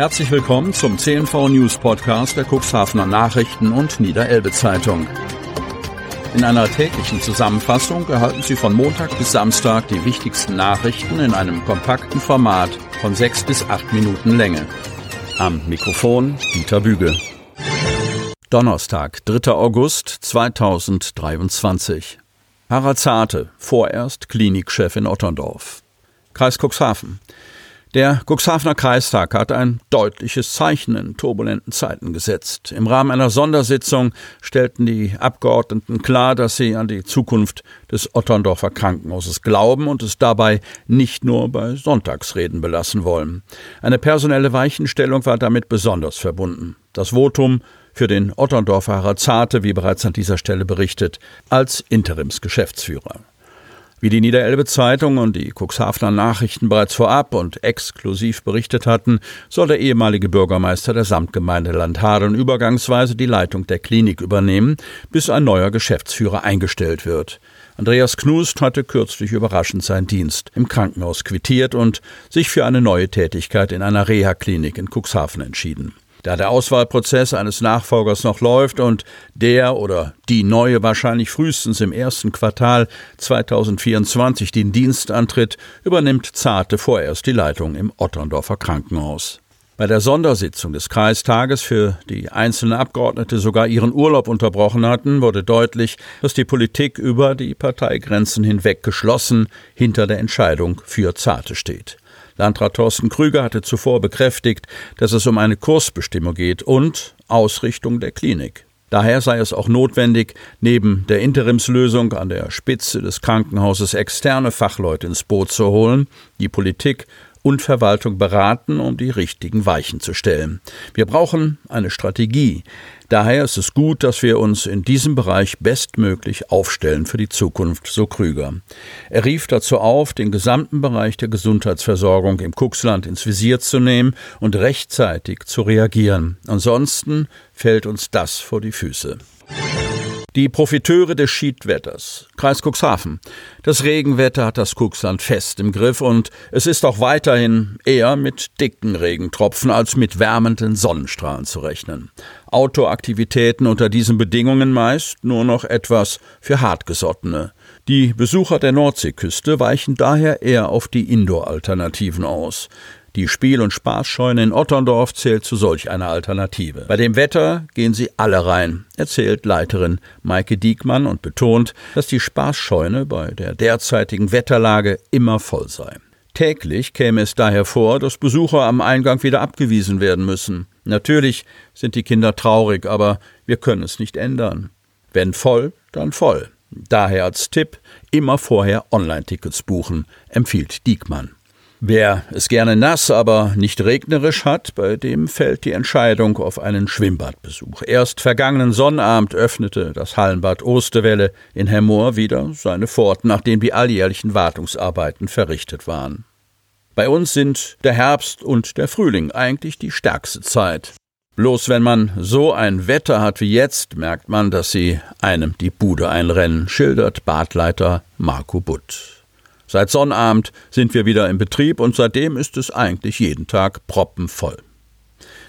Herzlich willkommen zum CNV News Podcast der Cuxhavener Nachrichten und Niederelbe Zeitung. In einer täglichen Zusammenfassung erhalten Sie von Montag bis Samstag die wichtigsten Nachrichten in einem kompakten Format von sechs bis acht Minuten Länge. Am Mikrofon Dieter Büge. Donnerstag, 3. August 2023. Harald Zarte, vorerst Klinikchef in Otterndorf. Kreis Cuxhaven. Der Cuxhavener Kreistag hat ein deutliches Zeichen in turbulenten Zeiten gesetzt. Im Rahmen einer Sondersitzung stellten die Abgeordneten klar, dass sie an die Zukunft des Otterndorfer Krankenhauses glauben und es dabei nicht nur bei Sonntagsreden belassen wollen. Eine personelle Weichenstellung war damit besonders verbunden. Das Votum für den Otterndorfer Harazate, wie bereits an dieser Stelle berichtet, als Interimsgeschäftsführer. Wie die Niederelbe Zeitung und die Cuxhavener Nachrichten bereits vorab und exklusiv berichtet hatten, soll der ehemalige Bürgermeister der Samtgemeinde Landhadeln übergangsweise die Leitung der Klinik übernehmen, bis ein neuer Geschäftsführer eingestellt wird. Andreas Knust hatte kürzlich überraschend seinen Dienst im Krankenhaus quittiert und sich für eine neue Tätigkeit in einer Reha-Klinik in Cuxhaven entschieden. Da der Auswahlprozess eines Nachfolgers noch läuft und der oder die neue wahrscheinlich frühestens im ersten Quartal 2024 den Dienst antritt, übernimmt Zarte vorerst die Leitung im Otterndorfer Krankenhaus. Bei der Sondersitzung des Kreistages, für die einzelne Abgeordnete sogar ihren Urlaub unterbrochen hatten, wurde deutlich, dass die Politik über die Parteigrenzen hinweg geschlossen hinter der Entscheidung für Zarte steht. Landrat Thorsten Krüger hatte zuvor bekräftigt, dass es um eine Kursbestimmung geht und Ausrichtung der Klinik. Daher sei es auch notwendig, neben der Interimslösung an der Spitze des Krankenhauses externe Fachleute ins Boot zu holen, die Politik und Verwaltung beraten, um die richtigen Weichen zu stellen. Wir brauchen eine Strategie. Daher ist es gut, dass wir uns in diesem Bereich bestmöglich aufstellen für die Zukunft, so Krüger. Er rief dazu auf, den gesamten Bereich der Gesundheitsversorgung im Kuxland ins Visier zu nehmen und rechtzeitig zu reagieren. Ansonsten fällt uns das vor die Füße. Die Profiteure des Schiedwetters. Kreis Cuxhaven. Das Regenwetter hat das Cuxland fest im Griff und es ist auch weiterhin eher mit dicken Regentropfen als mit wärmenden Sonnenstrahlen zu rechnen. Outdoor-Aktivitäten unter diesen Bedingungen meist nur noch etwas für Hartgesottene. Die Besucher der Nordseeküste weichen daher eher auf die Indoor-Alternativen aus. Die Spiel- und Spaßscheune in Otterndorf zählt zu solch einer Alternative. Bei dem Wetter gehen sie alle rein, erzählt Leiterin Maike Diekmann und betont, dass die Spaßscheune bei der derzeitigen Wetterlage immer voll sei. Täglich käme es daher vor, dass Besucher am Eingang wieder abgewiesen werden müssen. Natürlich sind die Kinder traurig, aber wir können es nicht ändern. Wenn voll, dann voll. Daher als Tipp immer vorher Online-Tickets buchen, empfiehlt Diekmann. Wer es gerne nass, aber nicht regnerisch hat, bei dem fällt die Entscheidung auf einen Schwimmbadbesuch. Erst vergangenen Sonnabend öffnete das Hallenbad Osterwelle in Hemmoor wieder seine Pforten, nachdem die alljährlichen Wartungsarbeiten verrichtet waren. Bei uns sind der Herbst und der Frühling eigentlich die stärkste Zeit. Bloß wenn man so ein Wetter hat wie jetzt, merkt man, dass sie einem die Bude einrennen, schildert Badleiter Marco Butt. Seit Sonnabend sind wir wieder im Betrieb und seitdem ist es eigentlich jeden Tag proppenvoll.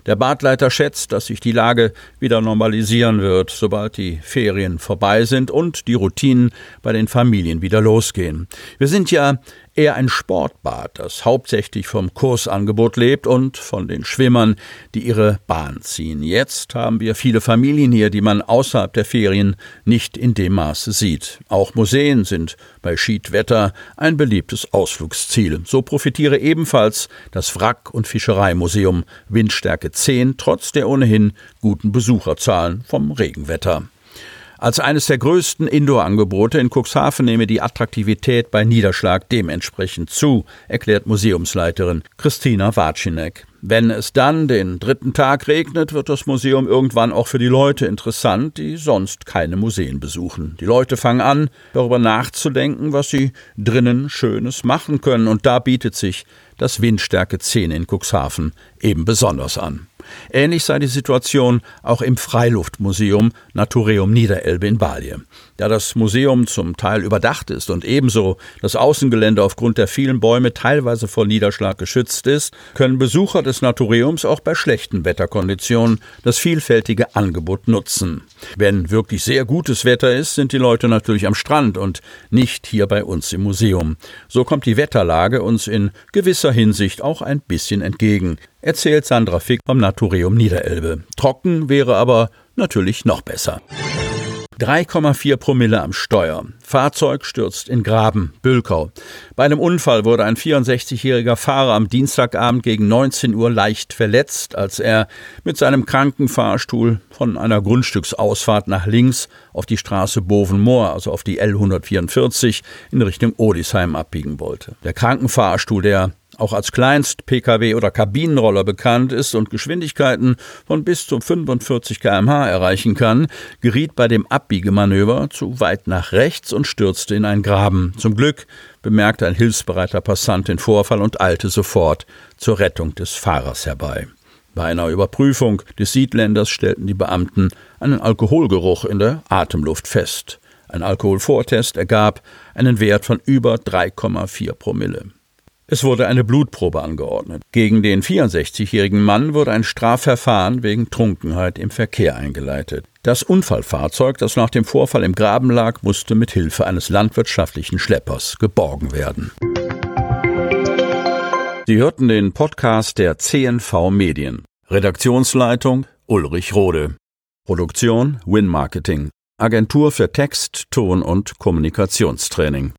Der Badleiter schätzt, dass sich die Lage wieder normalisieren wird, sobald die Ferien vorbei sind und die Routinen bei den Familien wieder losgehen. Wir sind ja eher ein Sportbad, das hauptsächlich vom Kursangebot lebt und von den Schwimmern, die ihre Bahn ziehen. Jetzt haben wir viele Familien hier, die man außerhalb der Ferien nicht in dem Maße sieht. Auch Museen sind bei Schiedwetter ein beliebtes Ausflugsziel. So profitiere ebenfalls das Wrack- und Fischereimuseum Windstärke 10 trotz der ohnehin guten Besucherzahlen vom Regenwetter. Als eines der größten Indoor-Angebote in Cuxhaven nehme die Attraktivität bei Niederschlag dementsprechend zu, erklärt Museumsleiterin Christina Watschinek. Wenn es dann den dritten Tag regnet, wird das Museum irgendwann auch für die Leute interessant, die sonst keine Museen besuchen. Die Leute fangen an, darüber nachzudenken, was sie drinnen Schönes machen können, und da bietet sich das Windstärke 10 in Cuxhaven eben besonders an. Ähnlich sei die Situation auch im Freiluftmuseum Natureum Niederelbe in Balje. Da das Museum zum Teil überdacht ist und ebenso das Außengelände aufgrund der vielen Bäume teilweise vor Niederschlag geschützt ist, können Besucher des Natureums auch bei schlechten Wetterkonditionen das vielfältige Angebot nutzen. Wenn wirklich sehr gutes Wetter ist, sind die Leute natürlich am Strand und nicht hier bei uns im Museum. So kommt die Wetterlage uns in gewisser Hinsicht auch ein bisschen entgegen erzählt Sandra Fick vom Naturium Niederelbe. Trocken wäre aber natürlich noch besser. 3,4 Promille am Steuer. Fahrzeug stürzt in Graben, Bülkau. Bei einem Unfall wurde ein 64-jähriger Fahrer am Dienstagabend gegen 19 Uhr leicht verletzt, als er mit seinem Krankenfahrstuhl von einer Grundstücksausfahrt nach links auf die Straße Bovenmoor, also auf die L144, in Richtung Odisheim abbiegen wollte. Der Krankenfahrstuhl, der auch als Kleinst-Pkw oder Kabinenroller bekannt ist und Geschwindigkeiten von bis zu 45 km/h erreichen kann, geriet bei dem Abbiegemanöver zu weit nach rechts und stürzte in einen Graben. Zum Glück bemerkte ein hilfsbereiter Passant den Vorfall und eilte sofort zur Rettung des Fahrers herbei. Bei einer Überprüfung des Siedländers stellten die Beamten einen Alkoholgeruch in der Atemluft fest. Ein Alkoholvortest ergab einen Wert von über 3,4 Promille. Es wurde eine Blutprobe angeordnet. Gegen den 64-jährigen Mann wurde ein Strafverfahren wegen Trunkenheit im Verkehr eingeleitet. Das Unfallfahrzeug, das nach dem Vorfall im Graben lag, musste mit Hilfe eines landwirtschaftlichen Schleppers geborgen werden. Sie hörten den Podcast der CNV Medien. Redaktionsleitung Ulrich Rode. Produktion Win Marketing. Agentur für Text, Ton und Kommunikationstraining.